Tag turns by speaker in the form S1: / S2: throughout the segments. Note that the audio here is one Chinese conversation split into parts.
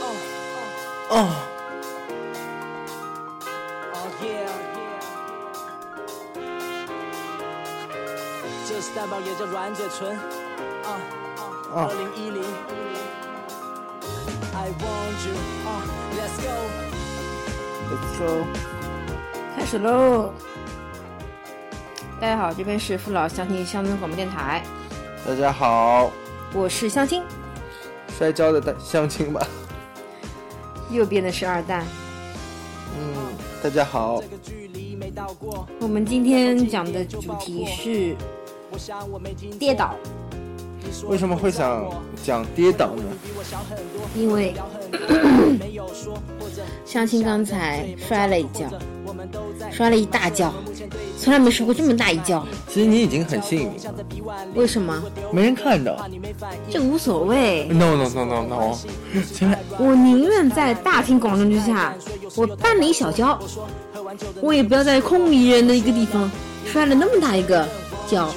S1: 哦，
S2: 哦耶！这是蛋堡也叫软嘴唇，啊啊，二零一零。I want you，啊，Let's go。
S1: Let's go。
S3: 开始喽！大家好，这边是父老乡亲乡村广播电台，
S1: 大家好，
S3: 我是相亲，
S1: 摔跤的相亲吧。
S3: 右边的是二蛋。
S1: 嗯，大家好。
S3: 我们今天讲的主题是跌倒，
S1: 为什么会想讲跌倒呢？
S3: 因为 相亲刚才摔了一跤，摔了一大跤，从来没睡过这么大一觉。
S1: 其实你已经很幸运了，
S3: 为什么？
S1: 没人看到。
S3: 这无所谓
S1: ，No no no no no，
S3: 我宁愿在大庭广众之下，我绊了一小跤，我也不要在空无一人的一个地方摔了那么大一个跤。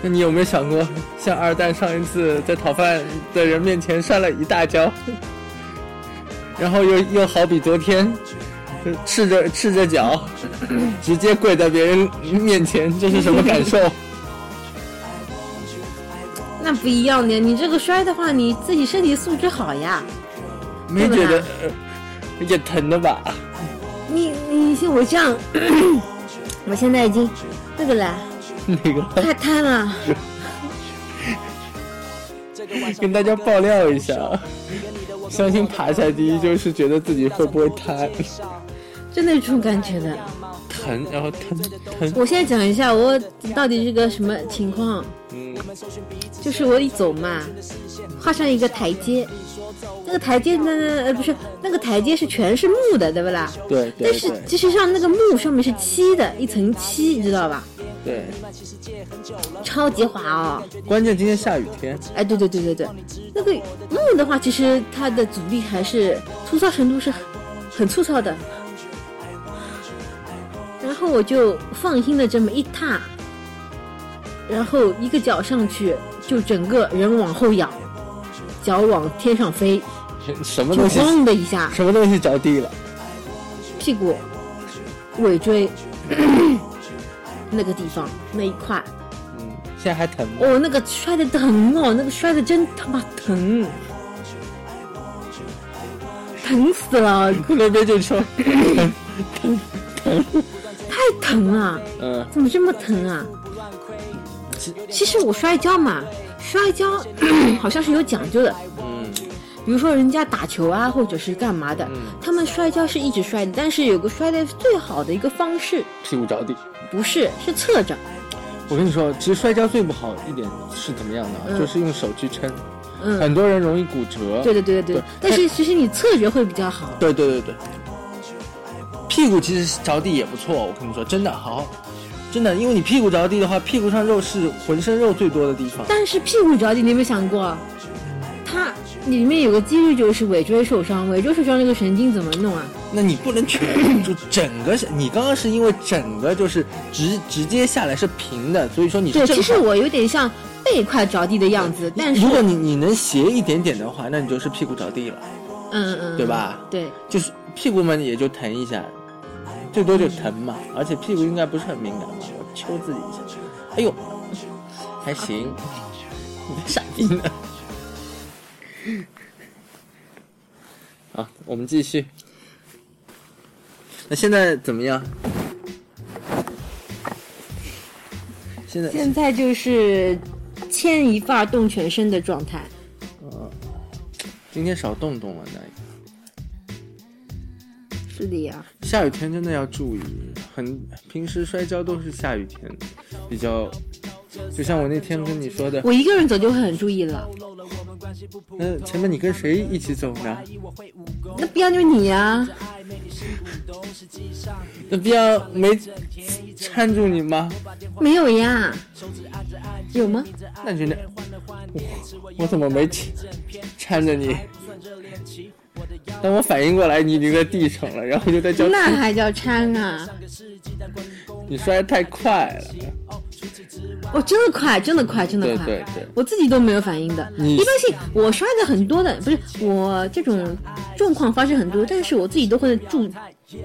S1: 那你有没有想过，像二蛋上一次在讨饭的人面前摔了一大跤，然后又又好比昨天，就赤着赤着脚，直接跪在别人面前，这是什么感受？
S3: 那不一样的，你这个摔的话，你自己身体素质好呀。
S1: 没觉得呃也疼的吧？
S3: 你你像我这样，我现在已经那个了，
S1: 那个
S3: 太瘫了。
S1: 跟大家爆料一下，相信爬下第一就是觉得自己会不会瘫，
S3: 真的有这种感觉的。
S1: 疼，然后疼疼。
S3: 我现在讲一下我到底是个什么情况，
S1: 嗯，
S3: 就是我一走嘛，画上一个台阶，那个台阶呢，呃，不是那个台阶是全是木的，对不啦？
S1: 对对
S3: 但是其实上那个木上面是漆的，一层漆，你知道吧？
S1: 对，
S3: 超级滑哦。
S1: 关键今天下雨天，
S3: 哎，对对对对对，那个木的话，其实它的阻力还是粗糙程度是很很粗糙的。然后我就放心的这么一踏，然后一个脚上去，就整个人往后仰，脚往天上飞，
S1: 什么东西？
S3: 咣的一下，
S1: 什么东西着地了？
S3: 屁股、尾椎 那个地方那一块，
S1: 嗯，现在还疼吗？
S3: 哦，那个摔的疼哦，那个摔的真他妈疼，疼死了，
S1: 那边就说，
S3: 疼 疼了，
S1: 嗯，
S3: 怎么这么疼啊？其实我摔跤嘛，摔跤 好像是有讲究的，
S1: 嗯，
S3: 比如说人家打球啊，或者是干嘛的，他们摔跤是一直摔的，但是有个摔的最好的一个方式，
S1: 屁股着地。
S3: 不是是侧着，
S1: 我跟你说，其实摔跤最不好一点是怎么样的啊？
S3: 嗯。
S1: 就是用手去撑，
S3: 嗯，
S1: 很多人容易骨折。
S3: 对对对对对。
S1: 对，
S3: 但是其实你侧着会比较好。
S1: 对对对对，屁股其实着地也不错，我跟你说，真的好，真的，因为你屁股着地的话，屁股上肉是浑身肉最多的地方。
S3: 但是屁股着地，你有没有想过，它里面有个几率就是尾椎受伤，尾椎受伤那个神经怎么弄啊？
S1: 那你不能全就整个，你刚刚是因为整个就是直直接下来是平的，所以说你是
S3: 对，其实我有点像背块着地的样子，但是
S1: 如果你你能斜一点点的话，那你就是屁股着地了，
S3: 嗯嗯嗯，
S1: 对吧？
S3: 对，
S1: 就是屁股嘛，也就疼一下，最多就疼嘛，而且屁股应该不是很敏感吧？我抽自己一下，哎呦，还行，你在傻逼呢。好，我们继续。那现在怎么样？现在
S3: 现在就是牵一发动全身的状态。
S1: 今天少动动了，那
S3: 是的呀，
S1: 下雨天真的要注意，很平时摔跤都是下雨天，比较，就像我那天跟你说的，
S3: 我一个人走就会很注意了。
S1: 那前面你跟谁一起走呢？
S3: 那不要就是你呀、
S1: 那不要没搀住你吗？
S3: 没有呀？有吗？
S1: 那就那，我我怎么没搀搀着你？当我反应过来，你已经在地上了，然后就在叫
S3: 那还叫搀啊？
S1: 你摔得太快了。
S3: 我真的快，真的快，真的快。
S1: 对对对，
S3: 我自己都没有反应的。一般性我摔的很多的，不是我这种状况发生很多，但是我自己都会阻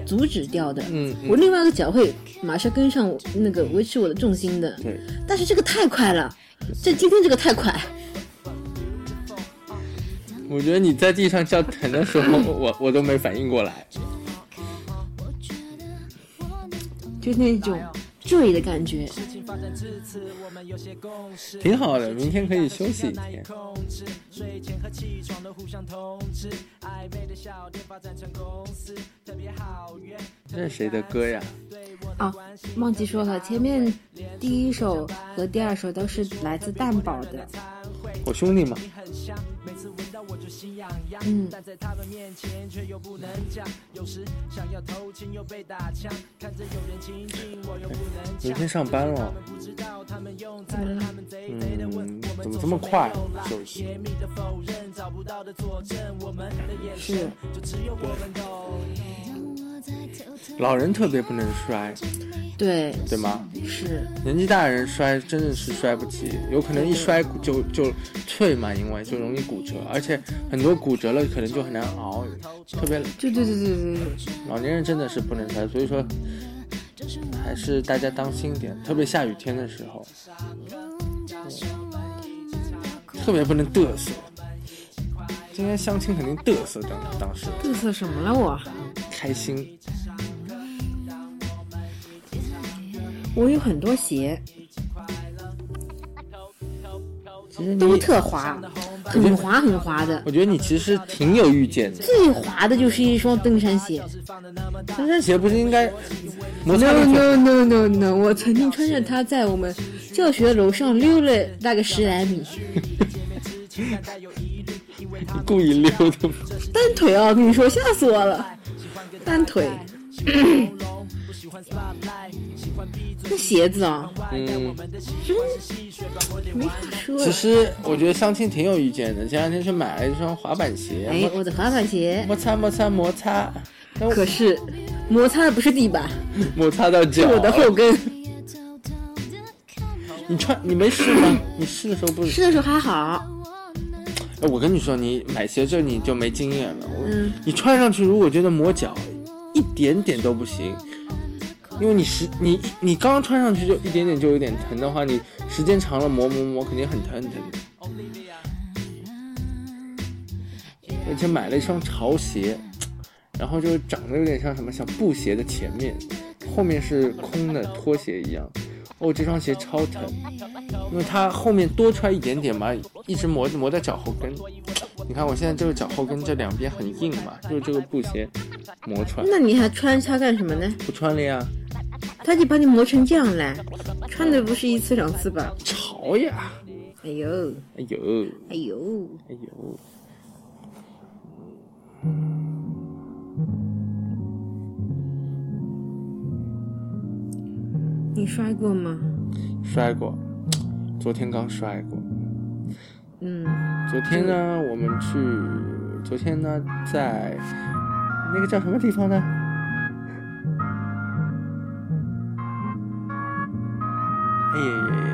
S3: 阻止掉的。
S1: 嗯嗯
S3: 我另外一个脚会马上跟上我那个维持我的重心的。
S1: 对，
S3: 但是这个太快了，这今天这个太快。
S1: 我觉得你在地上叫疼的时候，我我都没反应过来。
S3: 就那种醉的感觉。
S1: 挺好的，明天可以休息一天。
S2: 睡前和起床都互相通知，暧昧的小店发展成公司，特别好约。
S1: 这是谁的歌呀？
S3: 啊，忘记说了，前面第一首和第二首都是来自蛋宝的。
S1: 我兄弟嘛。
S2: 心痒痒，
S3: 嗯
S2: 但在他们面前却又不能讲。有时想要偷情又被打枪，看着有人亲近我又不能讲。
S1: 明天上班了，
S2: 不知道他们用在了他们贼贼的问
S1: 嗯
S2: 我们
S1: 怎么这么快
S2: 就是甜蜜的否认，找不到的佐证，我们的眼神
S3: 是
S2: 就只有我们懂。
S1: 老人特别不能摔，
S3: 对，
S1: 对吗？
S3: 是，
S1: 年纪大的人摔真的是摔不起，有可能一摔骨就就脆嘛，因为就容易骨折，而且很多骨折了可能就很难熬，特别
S3: 对对对对对对，
S1: 老年人真的是不能摔，所以说还是大家当心点，特别下雨天的时候，特别不能嘚瑟。今天相亲肯定嘚瑟，当当时
S3: 嘚瑟什么了我？
S1: 开心。
S3: 我有很多鞋，
S1: 其实
S3: 都特滑，很滑很滑的。
S1: 我觉得你其实挺有预见的。
S3: 最滑的就是一双登山鞋。
S1: 登山鞋不是应该摩擦
S3: No no no no no！我曾经穿着它在我们教学楼上溜了大概十来米，
S1: 故意溜的吗？
S3: 单腿啊！我跟你说，吓死我了，单腿。那鞋子啊，
S1: 嗯，
S3: 没法说。
S1: 其实我觉得相亲挺有意见的。前两天去买了一双滑板鞋，
S3: 哎，我的滑板鞋，
S1: 摩擦摩擦摩擦，
S3: 可是摩擦的不是地板，
S1: 摩擦到
S3: 是
S1: 脚。
S3: 我的后跟。
S1: 你穿你没试吗？你试的时候不？
S3: 试的时候还好，
S1: 哎我跟你说，你买鞋这你就没经验了。
S3: 嗯，
S1: 你穿上去如果觉得磨脚，一点点都不行，因为你时你你刚穿上去就一点点就有点疼的话，你时间长了磨磨磨肯定很疼很疼的。而且买了一双潮鞋，然后就长得有点像什么像布鞋的前面，后面是空的拖鞋一样。哦，这双鞋超疼，因为它后面多出来一点点嘛，一直磨磨在脚后跟。你看我现在这个脚后跟这两边很硬嘛，就是这个布鞋磨出来。
S3: 那你还穿它干什么呢？
S1: 不穿了呀，
S3: 它就把你磨成这样了，穿的不是一次两次吧？
S1: 潮呀！
S3: 哎呦，
S1: 哎呦，
S3: 哎呦，
S1: 哎呦，
S3: 你摔过吗？
S1: 摔过，昨天刚摔过。
S3: 嗯，
S1: 昨天呢，我们去，昨天呢，在那个叫什么地方呢？哎呀呀呀呀！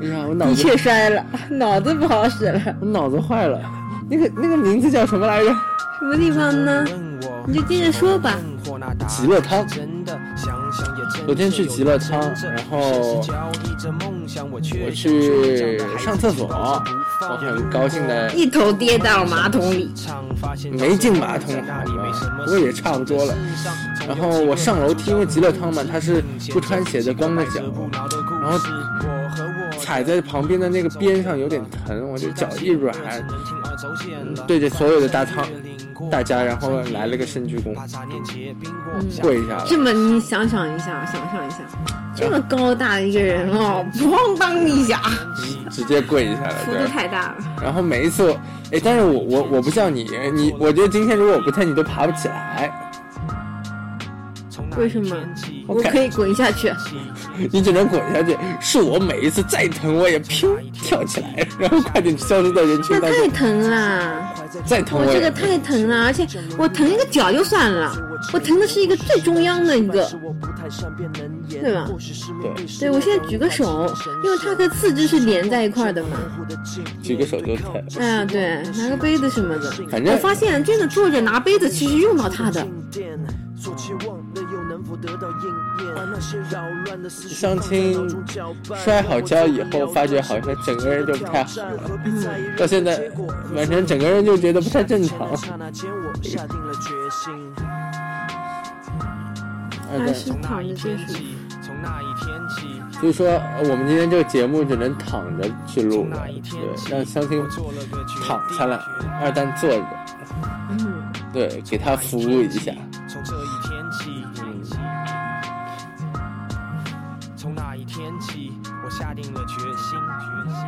S1: 哎呀，我脑
S3: 的
S1: 子
S3: 确摔了，脑子不好使了。
S1: 我脑子坏了。那个那个名字叫什么来着？
S3: 什么地方呢？你就接着说吧。
S1: 极乐汤。昨天去极乐汤，然后我去上厕所，我很高兴的
S3: 一头跌到马桶里，
S1: 没进马桶好吗？不过也差不多了。然后我上楼梯，因为极乐汤嘛，它是不穿鞋的，光着脚，然后踩在旁边的那个边上有点疼，我就脚一软，对着所有的大汤大家，然后来了个深鞠躬，跪下了。
S3: 这么你想想一下，想象一下，这么高大的一个人哦，咣当一下，
S1: 直接跪下了，
S3: 幅度太大了。
S1: 然后每一次，哎，但是我我我不像你，你我觉得今天如果我不疼，你都爬不起来。
S3: 为什么？
S1: 我
S3: 可以滚下去。
S1: 你只能滚下去。是我每一次再疼，我也噗跳起来，然后快点消失在人群
S3: 那
S1: 当中。
S3: 太疼了，
S1: 再疼
S3: 我这个太疼了，而且我疼一个脚就算了，我疼的是一个最中央的一个，
S2: 对
S3: 对吧
S1: 对
S3: 对我现在举个手，因为它和四肢是连在一块儿的嘛。
S1: 举个手就疼。
S3: 哎呀，对，拿个杯子什么的。
S1: 反正
S3: 我发现真的坐着拿杯子，其实用到它的。
S1: 相亲摔好跤以后，发觉好像整个人就不太好了。到现在，反正整个人就觉得不太正常。二蛋，
S3: 还是躺着最舒服。
S1: 所以说我们今天这个节目只能躺着去录了，对，让相亲躺下来，二蛋坐着，
S3: 嗯，
S1: 对，给他服务一下。
S2: 我下定了决心，决心。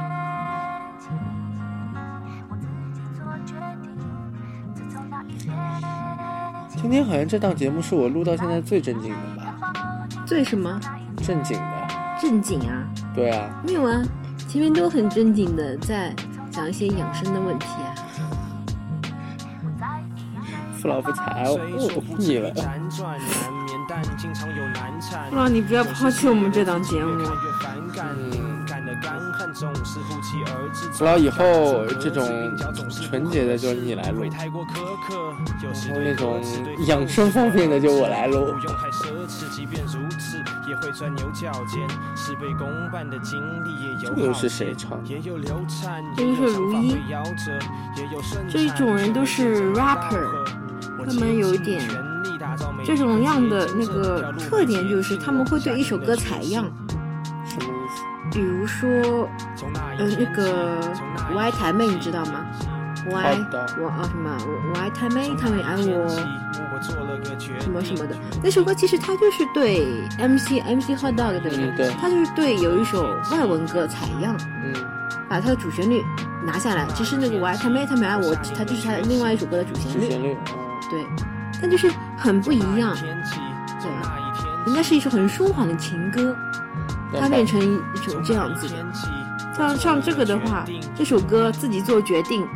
S1: 今天好像这档节目是我录到现在最正经的吧？
S3: 最什么
S1: 正经的，
S3: 正经啊？
S1: 对啊，
S3: 没有啊，前面都很正经的在讲一些养生的问题啊。
S1: 父老不才，哦，腻了。
S2: 辗转难眠，但经常有难产。
S3: 哇，你不要抛弃我们这档节目
S2: 越。看越反感，感的干恨总是不期而至。
S1: 父老以后这种纯洁的就是你来录然后那种养生方面的就我来录
S2: 不。用太奢侈，即便如此，也会钻牛角尖。事倍功半的经历也有
S1: 这个又是谁唱的
S2: 也有流产，
S3: 这个是
S2: 也有想法
S3: 如一这一种人都是 rapper，他们有一点这种样的那个特点就是他们会对一首歌采样，
S1: 什么意思？
S3: 比如说，呃，那个我爱台妹，你知道吗？我爱我啊什么？我我爱台妹，他们也爱我，什
S2: 什
S3: 么什么的。那首歌其实它就是对 MC MC Hot Dog 对不
S1: 嗯对
S3: 它就是对有一首外文歌采样，
S1: 嗯，
S3: 把它的主旋律拿下来。其实那个我爱台妹，他们爱我，它就是它另外一首歌的主旋律。
S1: 主旋律。
S3: 对，但就是很不一样。对，应该是一首很舒缓的情歌，它变成一种这样子的。像像这个的话，这首歌自己做决定，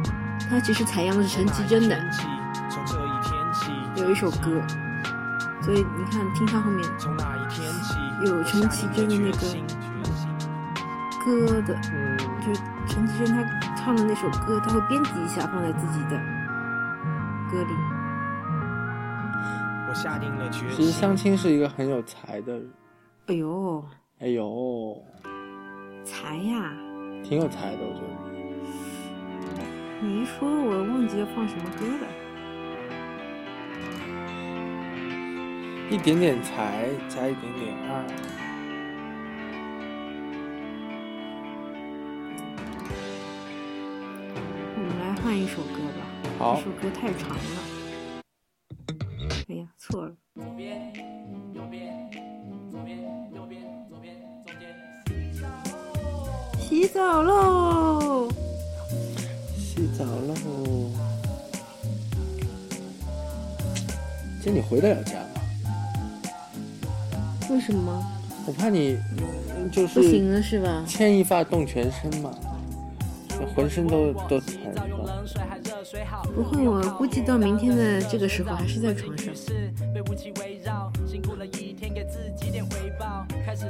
S3: 它其实采样的是陈绮贞的有一首歌，所以你看听它后面有陈绮贞的那个歌的，
S1: 嗯，
S3: 就是陈绮贞她唱的那首歌，她会编辑一下放在自己的歌里。
S2: 我下定了决心
S1: 其实。相亲是一个很有才的人，
S3: 哎呦，
S1: 哎呦，
S3: 才呀！
S1: 挺有才的，我觉得。
S3: 你一说，我忘记要放什么歌了。
S1: 一点点才加一点点爱，
S3: 我们来换一首歌吧。
S1: 好
S3: 这首歌太长了。
S2: 左边，右边，左边，右边，左边，中间。
S3: 洗澡喽！
S1: 洗澡喽。姐，你回得了家吗？
S3: 为什么
S1: 我怕你就是
S3: 不行
S1: 是
S3: 了是吧？
S1: 牵一发动全身嘛，浑身都都疼了。
S3: 不会，我估计到明天的这个时候还是在床上。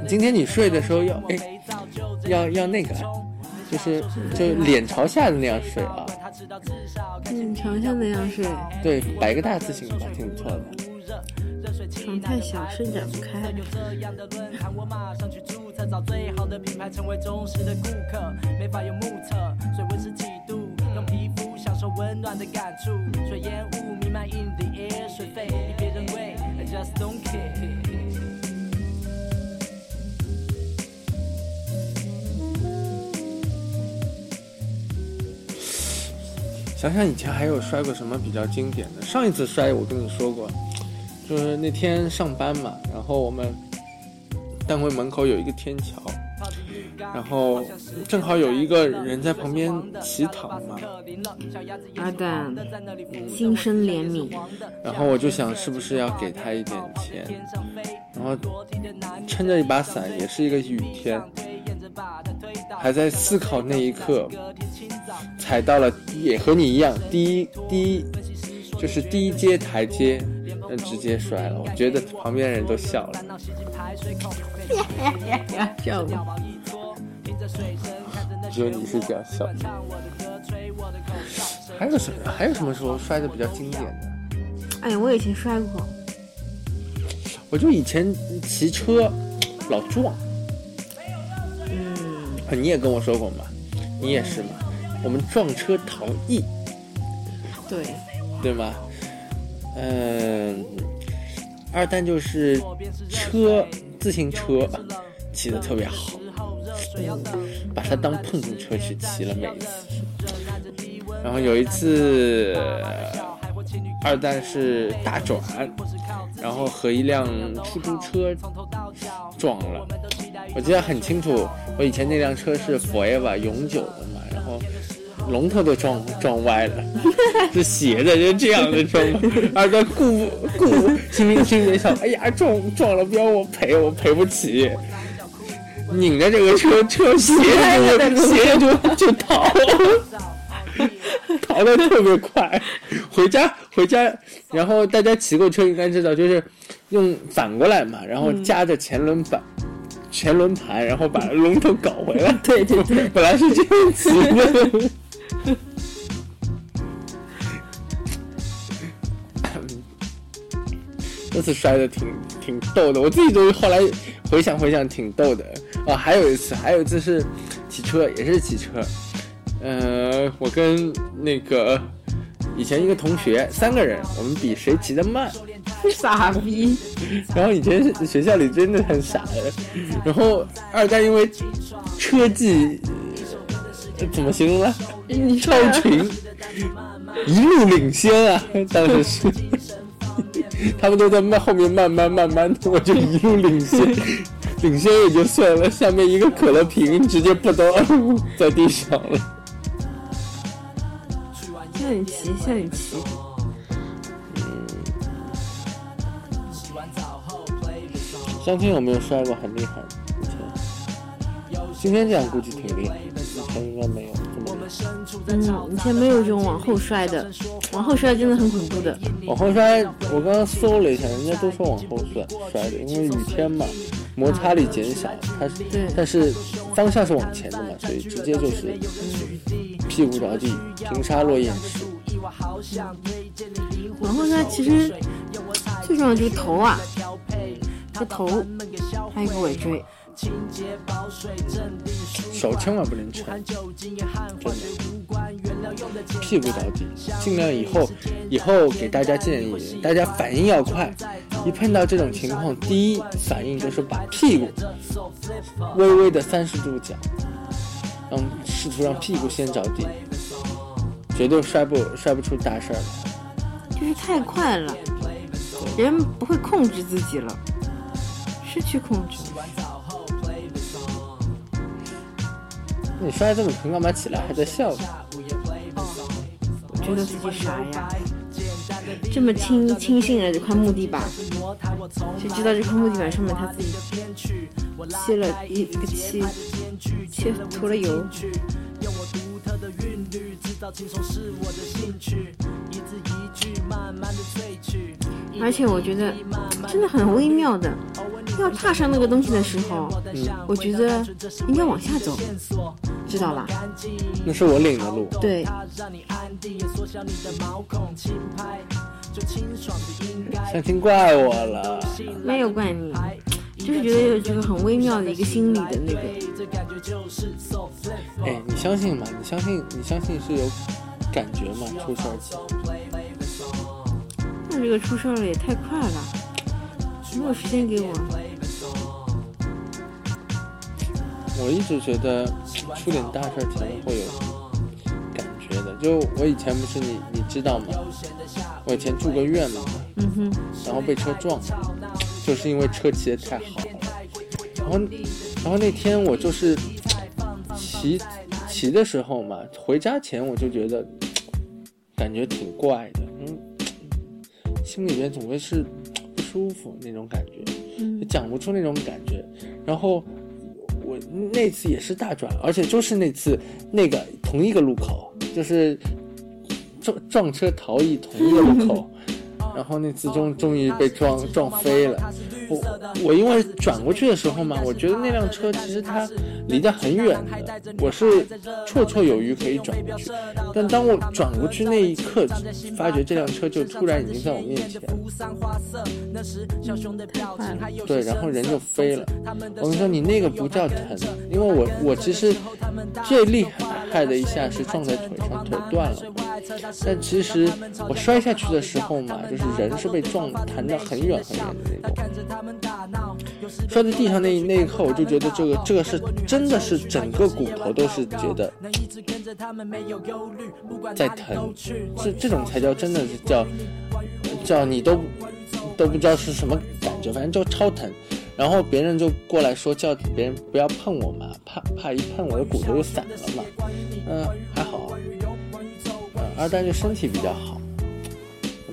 S1: 今天你睡的时候要哎，要要那个，就是就脸朝下的那样睡啊。
S3: 嗯，床上那样睡，
S1: 对，摆个大字形吧，挺不错的。
S3: 床太小，伸展不开。
S2: 我马上去注册，找最好的品牌，成为忠实的顾客。没法用目测，水温十几度，用皮肤享受温暖的感触。水烟雾弥漫 in the air，水费比别人贵，I just don't care。
S1: 想想以前还有摔过什么比较经典的。上一次摔我跟你说过，就是那天上班嘛，然后我们单位门口有一个天桥，然后正好有一个人在旁边乞讨嘛，
S3: 阿蛋，心生怜悯，
S1: 然后我就想是不是要给他一点钱，然后撑着一把伞，也是一个雨天，还在思考那一刻，踩到了也和你一样第一第一就是第一阶台阶，直接摔了，我觉得旁边人都笑了。
S3: 笑
S1: 只有你是这样笑。还有什么？还有什么时候摔的比较经典的？
S3: 哎，我以前摔过。
S1: 我就以前骑车老撞。
S3: 嗯。
S1: 你也跟我说过嘛？你也是嘛？我们撞车逃逸。
S3: 对。
S1: 对吗？嗯。二蛋就是车，自行车骑的特别好，把它当碰碰车去骑了每一次。然后有一次，二蛋是大转，然后和一辆出租车撞了。我记得很清楚，我以前那辆车是 Forever 永久的。龙头都撞撞歪了，是斜的，就这样的撞。二哥顾顾心里心里想，哎呀，撞撞了，不要我赔，我赔不起。拧着这个车 车斜着斜着就就逃，逃的特别快。回家回家，然后大家骑过车应该知道，就是用反过来嘛，然后夹着前轮板。前轮盘，然后把龙头搞回来。
S3: 对 对对，
S1: 本来是这样子的。这次摔的挺挺逗的，我自己都后来回想回想挺逗的啊。还有一次，还有一次是骑车，也是骑车。呃，我跟那个以前一个同学三个人，我们比谁骑得慢。
S3: 傻逼。
S1: 然后以前学校里真的很傻的。然后二代因为车技。怎么形容呢？超群，一路领先啊！当时是，他们都在慢后面慢慢慢慢的，我就一路领先，领先也就算了，下面一个可乐瓶直接扑倒在地上了。
S3: 向你骑，向你骑。
S1: 相亲有没有摔过很厉害？今天这样估计挺厉害。应该没有
S3: 嗯，以前没有这种往后摔的，往后摔真的很恐怖的。
S1: 往后摔，我刚刚搜了一下，人家都说往后摔摔的，因为雨天嘛，摩擦力减小，它是，但是方向是往前的嘛，所以直接就是屁股着地，平沙落雁石。
S3: 往后摔其实最重要就是头啊，这头还有一个尾椎。
S1: 手千万不能撑，真的。屁股着地，尽量以后以后给大家建议，大家反应要快。一碰到这种情况，第一反应就是把屁股微微的三十度角，让试图让屁股先着地，绝对摔不摔不出大事儿
S3: 来。就是太快了，人不会控制自己了，失去控制。
S1: 你摔这么疼，干嘛起来还在笑？
S3: 觉得自己傻呀！这么轻轻信了这块木地板，谁知道这块木地板上面他自己漆了一一个漆，漆涂了油。而且我觉得真的很微妙的，要踏上那个东西的时候，我觉得应该往下走，知道吧？
S1: 那是我领的路。
S3: 对。
S1: 想听怪我了。
S3: 没有怪你，就是觉得有这个很微妙的一个心理的那个。
S1: 哎，你相信吗？你相信？你相信是有感觉吗？出事儿
S3: 那这个出事儿了也太快了，没有时间给我。
S1: 我一直觉得出点大事儿前会有感觉的。就我以前不是你你知道吗？我以前住过院嘛，
S3: 嗯哼，
S1: 然后被车撞，就是因为车骑的太好了。然后然后那天我就是骑骑的时候嘛，回家前我就觉得感觉挺怪的，嗯。心里面总归是不舒服那种感觉，讲不出那种感觉。然后我那次也是大转，而且就是那次那个同一个路口，就是撞撞车逃逸同一个路口。然后那次终终于被撞撞飞了。我我因为转过去的时候嘛，我觉得那辆车其实它离得很远的，我是绰绰有余可以转过去。但当我转过去那一刻，发觉这辆车就突然已经在我面前。对，然后人就飞了。我跟你说，你那个不叫疼，因为我我其实最厉害的一下是撞在腿上，腿断了。但其实我摔下去的时候嘛，就是人是被撞弹得很远很远的那种。摔在地上那那一刻，我就觉得这个这个是真的是整个骨头都是觉得在疼，这这种才叫真的是叫叫你都都不知道是什么感觉，反正就超疼。然后别人就过来说叫别人不要碰我嘛，怕怕一碰我的骨头就散了嘛。嗯，还好。二蛋就身体比较好，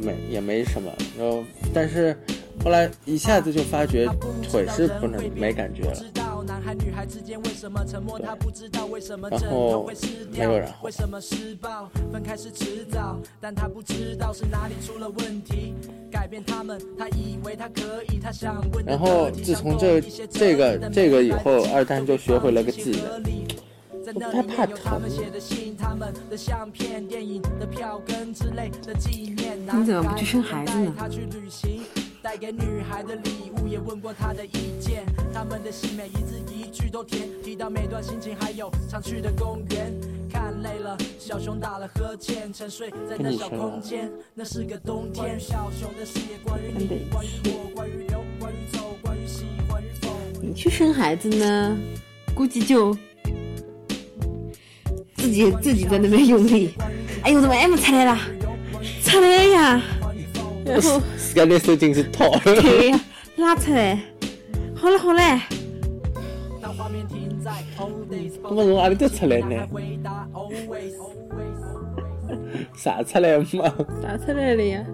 S1: 没也没什么。然后，但是后来一下子就发觉腿是不能没感觉了。然后没有然后。然后自从这这个这个以后，二蛋就学会了个技能。不太怕疼。
S3: 你怎么不去生孩子呢？
S2: 带给女孩的礼物，也问过她的意见。他们的信每一字一句都甜，提到每段心情，还有常去的公园。看累了，小熊打了呵欠，沉睡在那小空间。那是个冬天。小熊的事业关于你，关于我，关于留，关于走，关于喜，关于否。
S3: 你去生孩子呢，估计就。自己自己在那边用力，哎呦，怎么 M 出来了？出来呀！然后
S1: 把那手进去套。
S3: 对呀，拉出来。好了好了。
S1: 我们从哪里都出来呢？啥出来嘛？
S3: 啥出来了呀？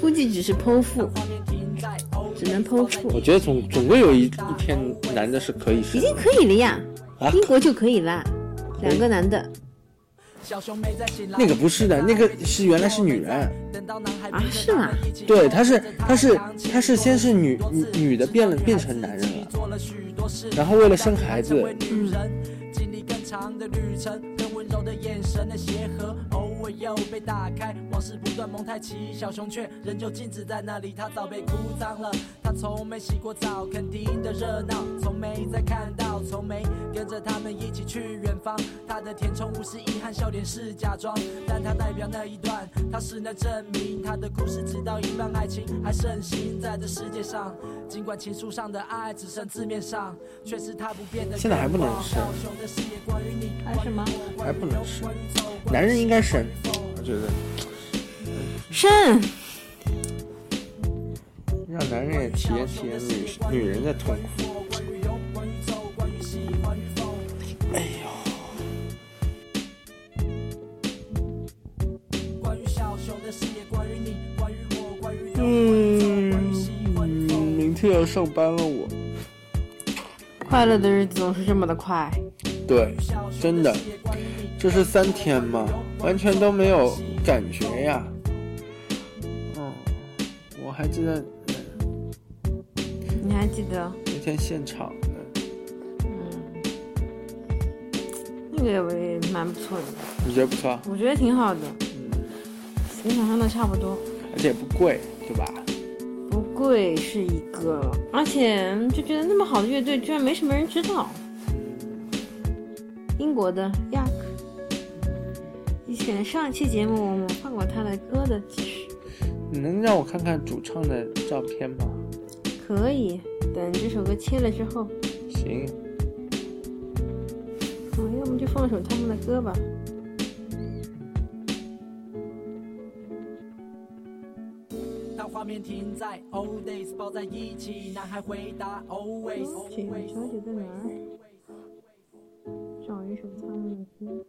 S3: 估计只是剖腹，只能剖腹。
S1: 我觉得总总归有一一天男的是可以。
S3: 已经可以了呀，英国就可以了。两个男的，
S1: 那个不是的，那个是原来是女人
S3: 啊？是吗？
S1: 对，她是她是她是先是女女女的变了变成男人了，然后为了生孩子，嗯。又被打开，往事不断蒙太奇，小熊却仍旧静止在那里，它早被哭脏了。它从没洗过澡，肯定的热闹，从没再看到，从没跟着他们一起去远方。它的填充物是遗憾，笑脸是假装，但它代表那一段，它是那证明。它的故事直到一半，爱情还盛行在这世界上。尽管情书上的爱只剩字面上，却是它不变的。现在还不能生，
S3: 还什么？
S1: 还不能生，男人应该生。我觉得
S3: 生，
S1: 让男人也体验体验女女人的痛苦。哎呦！嗯，明天要上班了，我。
S3: 快乐的日子总是这么的快。
S1: 对，真的，这是三天吗？完全都没有感觉呀。嗯，我还记得。
S3: 你还记得？
S1: 那天现场的。
S3: 嗯，那个也蛮不错的。
S1: 你觉得不错？
S3: 我觉得挺好的。嗯，跟想象的差不多。
S1: 而且不贵，对吧？
S3: 不贵是一个，而且就觉得那么好的乐队居然没什么人知道。英国的 Yak，上一期节目我们放过他的歌的，其实。
S1: 你能让我看看主唱的照片吗？
S3: 可以，等这首歌切了之后。
S1: 行。
S3: 嗯，要么就放首他们的歌吧。画面停在 old days，抱在一起，男孩回答 always。请小姐在哪儿？找一首他们的歌。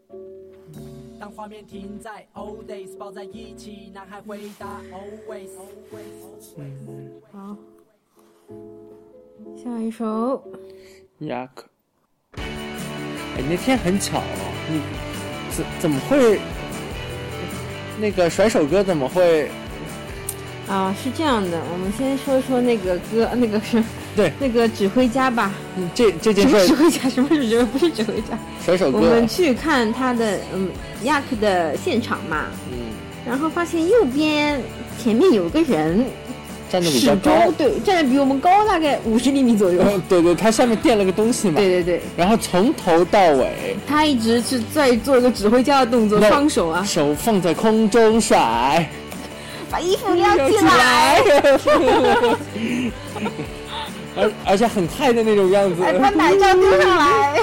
S3: 当画面停在 old days，抱在一起，男孩回答 always。嗯，好。下一首。
S1: Yak。哎，那天很巧哦，你怎怎么会？那个甩手歌怎么会？
S3: 啊，是这样的，我们先说说那个歌，那个是，
S1: 对，
S3: 那个指挥家吧。
S1: 嗯，这这件
S3: 事。指挥家？什么是指挥？不是指挥家。
S1: 甩手歌。
S3: 我们去看他的嗯亚克的现场嘛。嗯。然后发现右边前面有个人，
S1: 站的比较高，
S3: 对，站的比我们高大概五十厘米左右。
S1: 对对，他下面垫了个东西嘛。
S3: 对对对。
S1: 然后从头到尾，
S3: 他一直是在做一个指挥家的动作，双手啊，
S1: 手放在空中甩。
S3: 把衣服撩起来，
S1: 而而且很菜的那种样子。
S3: 把奶罩丢上来。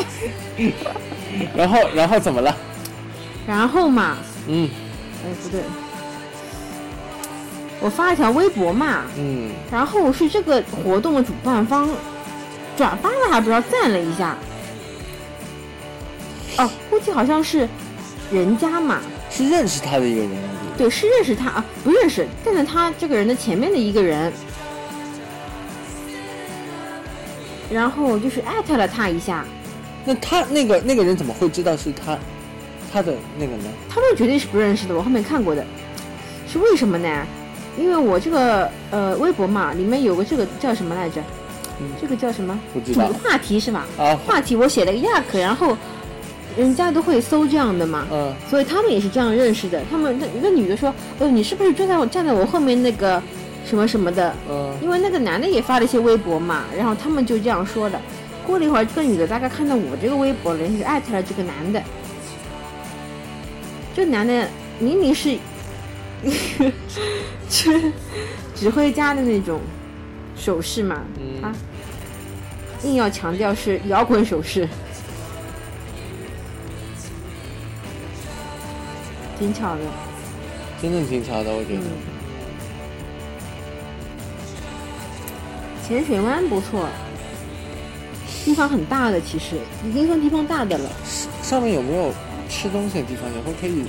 S1: 然后，然后怎么了？
S3: 然后嘛，
S1: 嗯，
S3: 哎，不对，我发了条微博嘛，
S1: 嗯，
S3: 然后是这个活动的主办方转发了，还不知道赞了一下。哦，估计好像是人家嘛，
S1: 是认识他的一个人。
S3: 对，是认识他啊，不认识，站在他这个人的前面的一个人，然后就是艾特了他一下。
S1: 那他那个那个人怎么会知道是他他的那个呢？
S3: 他们绝对是不认识的，我后面看过的。是为什么呢？因为我这个呃微博嘛，里面有个这个叫什么来着？这个叫什么？
S1: 不知道。
S3: 话题是吧？
S1: 啊。
S3: 话题我写了个亚克，然后。人家都会搜这样的嘛，
S1: 嗯，
S3: 所以他们也是这样认识的。他们那一个女的说：“呃，你是不是站在我站在我后面那个什么什么的？”
S1: 嗯，
S3: 因为那个男的也发了一些微博嘛，然后他们就这样说的。过了一会儿，这个女的大概看到我这个微博了，就艾特了这个男的。这男的明明是 指指挥家的那种手势嘛，啊，硬要强调是摇滚手势。挺巧的，
S1: 真的挺巧的，我觉得。
S3: 浅水湾不错，地方很大的，其实已经算地方大的了。
S1: 上面有没有吃东西的地方？以后可以。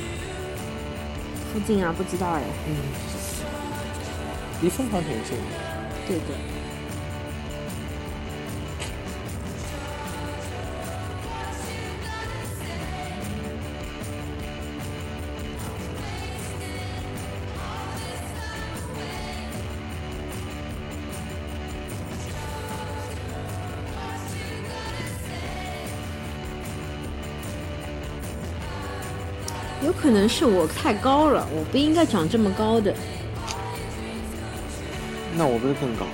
S3: 附近啊，不知道哎。
S1: 嗯。离凤凰挺近。
S3: 对的。可能是我太高了，我不应该长这么高的。
S1: 那我不是更高？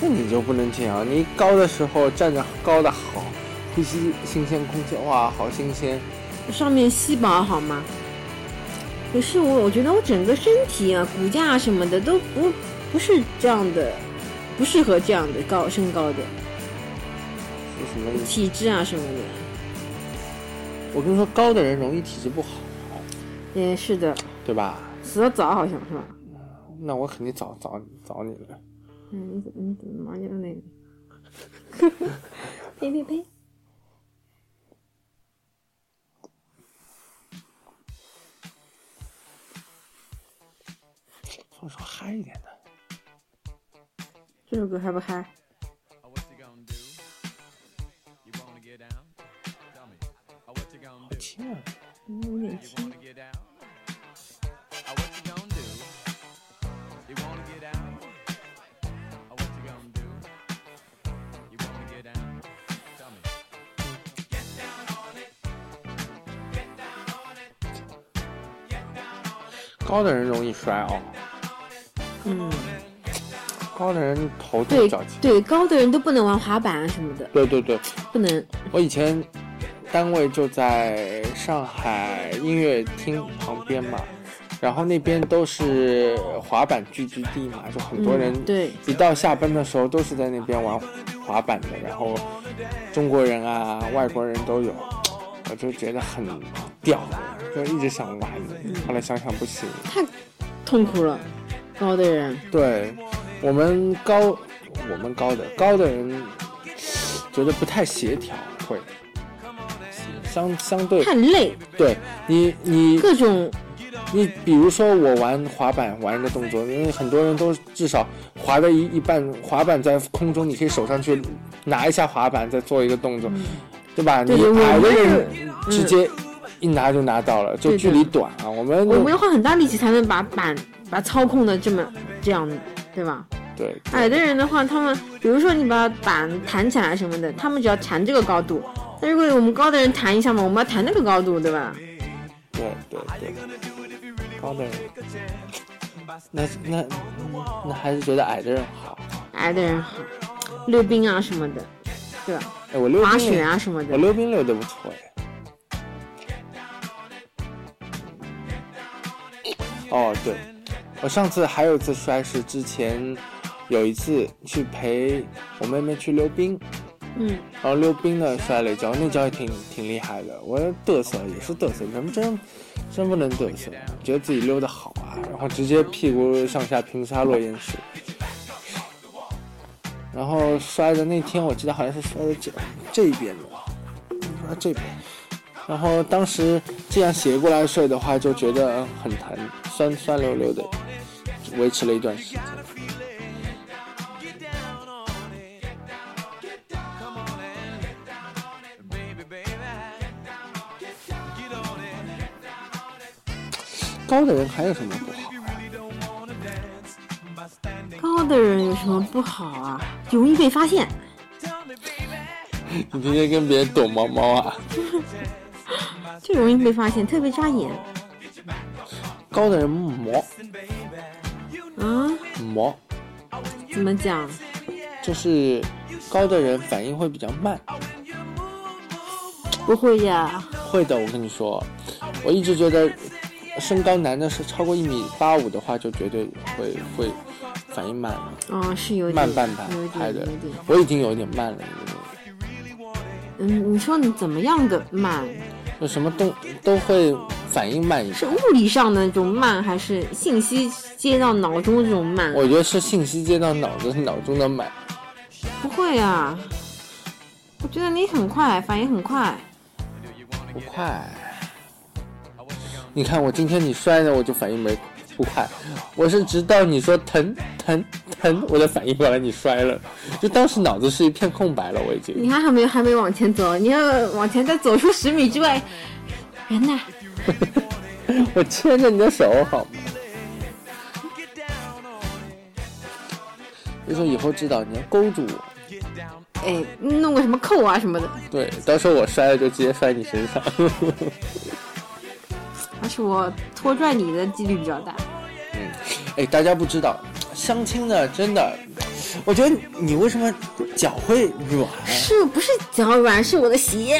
S1: 那你就不能这样，你高的时候站着高的好，呼吸新鲜空气，哇，好新鲜。
S3: 上面吸饱好吗？可是我，我觉得我整个身体啊，骨架什么的都不不是这样的，不适合这样的高身高的。
S1: 什么
S3: 体质啊什么的。
S1: 我跟你说，高的人容易体质不好。
S3: 也是的，
S1: 对吧？
S3: 死的早，好像是吧？
S1: 那我肯定早早早你了。
S3: 嗯，你怎么你怎么忙你的那个？呸呸呸！
S1: 放首嗨一点的。
S3: 这首歌嗨不嗨？有点轻。
S1: 高的人容易摔哦。
S3: 嗯。
S1: 高的人头对脚轻。
S3: 对，高的人都不能玩滑板啊什么的。
S1: 对对对。
S3: 不能。
S1: 我以前。单位就在上海音乐厅旁边嘛，然后那边都是滑板聚集地嘛，就很多人
S3: 对，
S1: 一到下班的时候都是在那边玩滑板的，然后中国人啊、外国人都有，我就觉得很屌，就一直想玩，后来想想不行，
S3: 太痛苦了，高的人，
S1: 对我们高，我们高的高的人觉得不太协调，会。相相对
S3: 太累，
S1: 对你你
S3: 各种，
S1: 你比如说我玩滑板玩的动作，因为很多人都至少滑了一一半，滑板在空中，你可以手上去拿一下滑板，再做一个动作，对吧？你矮的人直接一拿就拿到了，就距离短啊。我们
S3: 我们要花很大力气才能把板把操控的这么这样，对吧？
S1: 对。
S3: 矮的人的话，他们比如说你把板弹起来什么的，他们只要弹这个高度。那如果我们高的人弹一下嘛，我们要弹那个高度，对吧？
S1: 对对对，高的人，那那那还是觉得矮的人好。
S3: 矮的人好，溜冰啊什么的，对吧？
S1: 哎，我溜冰
S3: 滑雪啊什么的，
S1: 我溜冰溜的不错哎。哦，对，我上次还有一次摔是之前有一次去陪我妹妹去溜冰，
S3: 嗯，
S1: 然后溜冰呢摔了一跤，那跤也挺挺厉害的，我嘚瑟也是嘚瑟，人真真不能嘚瑟，觉得自己溜的好啊，然后直接屁股上下平沙落雁式，然后摔的那天我记得好像是摔的这这一边的，摔这边。然后当时这样斜过来睡的话，就觉得很疼，酸酸溜溜的，维持了一段时间。高的人还有什么不好？
S3: 高的人有什么不好啊？容易被发现。
S1: 你天天跟别人躲猫猫啊？
S3: 就容易被发现，特别扎眼。
S1: 高的人磨
S3: 啊？
S1: 磨？
S3: 怎么讲？
S1: 就是高的人反应会比较慢。
S3: 不会呀。
S1: 会的，我跟你说，我一直觉得身高男的是超过一米八五的话，就绝对会会反应慢了。
S3: 哦，是有点
S1: 慢半拍拍的，我已经有一点慢了。
S3: 嗯，你说你怎么样的慢？
S1: 就什么动都会反应慢一点。
S3: 是物理上的那种慢，还是信息接到脑中这种慢？
S1: 我觉得是信息接到脑子脑中的慢。
S3: 不会啊，我觉得你很快，反应很快。
S1: 不快。你看我今天你摔了，我就反应没不快。我是直到你说疼疼疼，我才反应过来你摔了。就当时脑子是一片空白了，我已经。
S3: 你看还没还没往前走，你要往前再走出十米之外，人呢？
S1: 我牵着你的手好吗？就说以后知道你要勾住我。
S3: 哎，弄个什么扣啊什么的。
S1: 对，到时候我摔了就直接摔你身上。
S3: 而是我拖拽你的几率比较大。
S1: 嗯，哎，大家不知道，相亲呢，真的，我觉得你为什么脚会软？
S3: 是不是脚软？是我的鞋，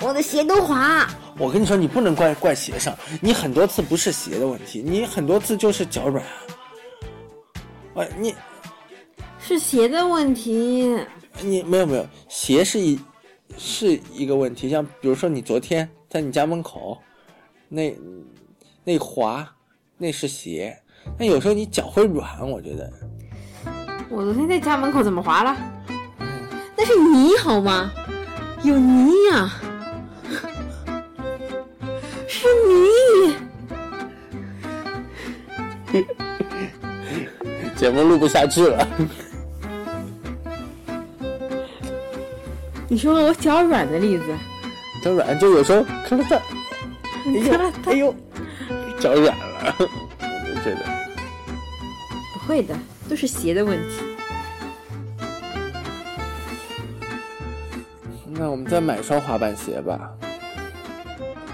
S3: 我的鞋都滑。
S1: 我跟你说，你不能怪怪鞋上，你很多次不是鞋的问题，你很多次就是脚软。哎，你
S3: 是鞋的问题。
S1: 你没有没有，鞋是一是一个问题。像比如说，你昨天在你家门口，那那滑，那是鞋。那有时候你脚会软，我觉得。
S3: 我昨天在家门口怎么滑了？那是泥好吗？有泥呀，是泥。
S1: 节目录不下去了。
S3: 你说我脚软的例子，
S1: 脚软就有时候磕了蛋，
S3: 磕了
S1: 哎呦，脚软了，我就觉得
S3: 不会的，都是鞋的问题。
S1: 那我们再买双滑板鞋吧。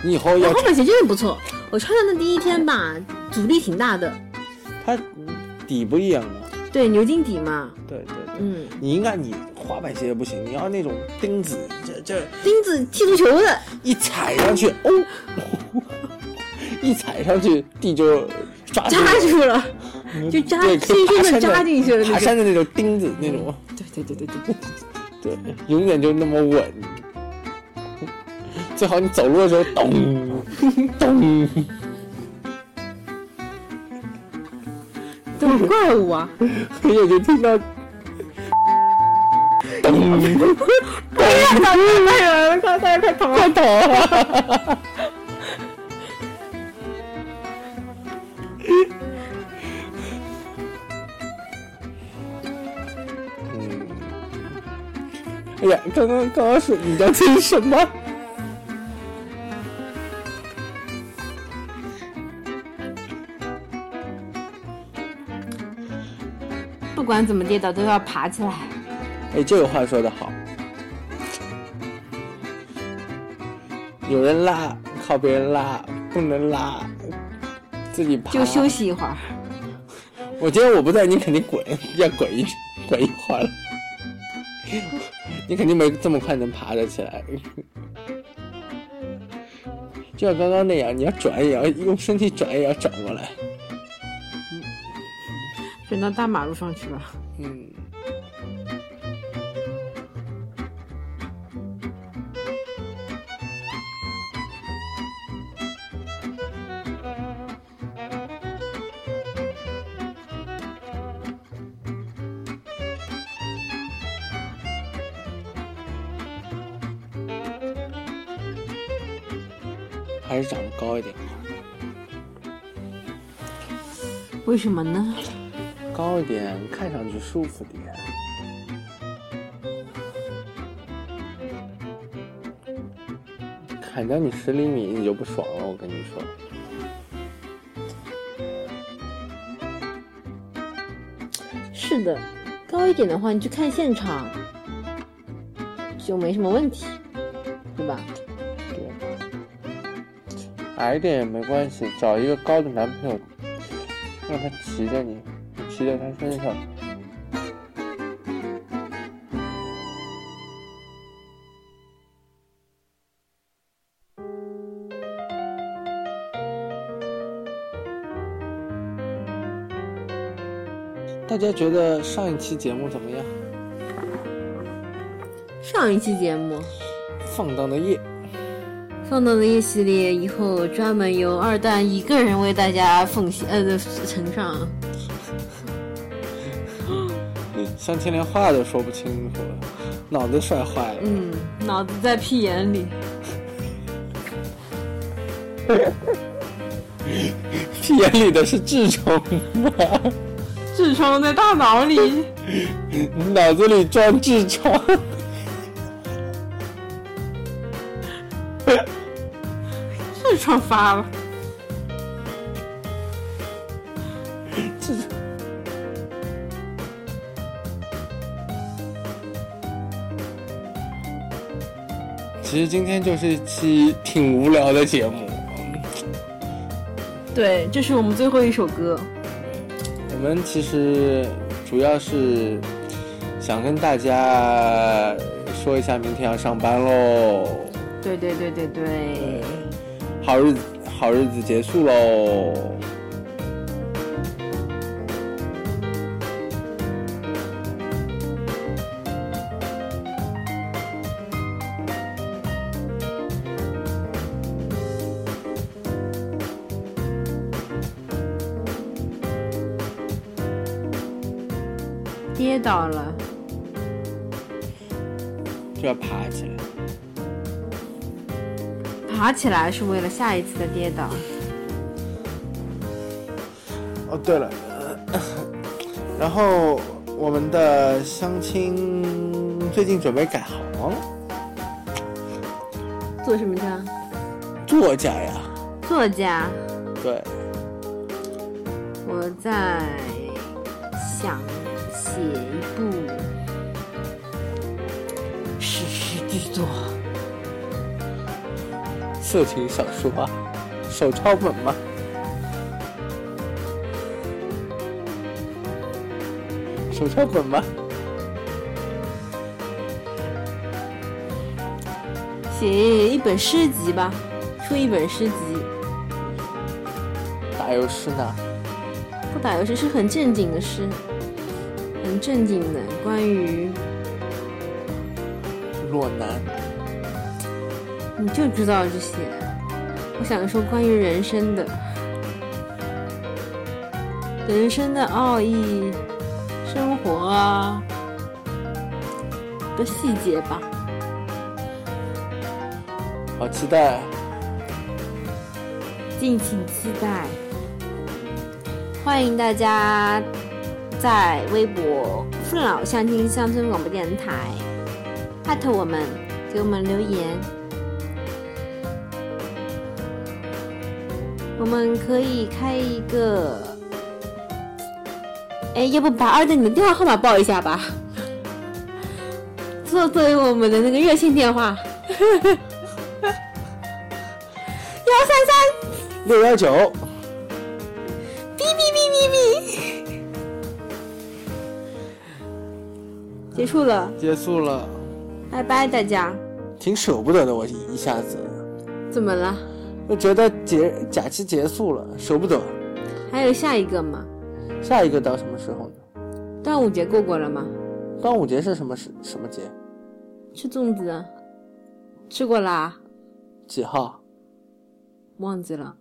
S1: 你以后要
S3: 滑板鞋真的不错，我穿的那第一天吧，阻力挺大的。
S1: 它底不一样啊。
S3: 对，牛筋底嘛。
S1: 对对对，
S3: 嗯，
S1: 你应该你。滑板鞋也不行，你要那种钉子，这这
S3: 钉子踢足球的，
S1: 一踩上去，哦，一踩上去地就扎
S3: 扎住了，就扎深深的扎进去了，
S1: 爬山的那种钉子那种，
S3: 对对对对对
S1: 对对，永远就那么稳，最好你走路的时候咚咚，
S3: 怎么怪物啊，
S1: 我就听到。
S3: 哎呀！太远了，快快快逃！
S1: 快跑！刚刚告诉你在听什么？
S3: 不管怎么跌倒，都要爬起来。
S1: 哎，这个话说的好。有人拉，靠别人拉，不能拉自己爬。
S3: 就休息一会儿。
S1: 我今天我不在，你肯定滚，要滚一滚一会儿了。你肯定没这么快能爬得起来。就像刚刚那样，你要转也要用身体转也要转过来。
S3: 转到大马路上去吧。
S1: 嗯。还是长得高一点好。
S3: 为什么呢？
S1: 高一点，看上去舒服点。砍掉你十厘米，你就不爽了。我跟你说。
S3: 是的，高一点的话，你去看现场就没什么问题，
S1: 矮点也没关系，找一个高的男朋友，让他骑着你，骑在他身上。大家觉得上一期节目怎么样？
S3: 上一期节目，
S1: 放荡的夜。
S3: 放到的一系列以后专门由二蛋一个人为大家奉献，呃，呈上。
S1: 相亲连话都说不清楚了，脑子摔坏了。
S3: 嗯，脑子在屁眼里。
S1: 屁眼里的是痔疮吗？
S3: 痔疮在大脑里。
S1: 脑子里装痔疮。
S3: 发了。
S1: 其实今天就是一期挺无聊的节目。
S3: 对，这是我们最后一首歌。
S1: 我们其实主要是想跟大家说一下，明天要上班喽。
S3: 对对对对对。
S1: 好日子，好日子结束喽！
S3: 跌倒了，
S1: 就要爬起来。
S3: 爬起来是为了下一次的跌倒。
S1: 哦，对了，然后我们的相亲最近准备改行，
S3: 做什么家？
S1: 作家呀。
S3: 作家。
S1: 对。
S3: 我在
S1: 色情小说啊，手抄本吗？手抄本吗？
S3: 写一本诗集吧，出一本诗集。
S1: 打油诗呢？
S3: 不打油诗，是很正经的诗，很正经的，关于
S1: 裸男。
S3: 你就知道这些。我想说关于人生的，人生的奥义，生活啊的细节吧。
S1: 好期待，
S3: 敬请期待。欢迎大家在微博“父老乡亲乡村广播电台”艾特我们，给我们留言。我们可以开一个哎，要不把二蛋你的电话号码报一下吧，作作为我们的那个热线电话，幺三三。
S1: 六幺九，
S3: 哔哔哔哔哔，结束了，
S1: 结束了，
S3: 拜拜大家。
S1: 挺舍不得的，我一下子，
S3: 怎么了？
S1: 我觉得结假期结束了，舍不得。
S3: 还有下一个吗？
S1: 下一个到什么时候呢？
S3: 端午节过过了吗？
S1: 端午节是什么时什么节？
S3: 吃粽子，吃过啦？
S1: 几号？
S3: 忘记了。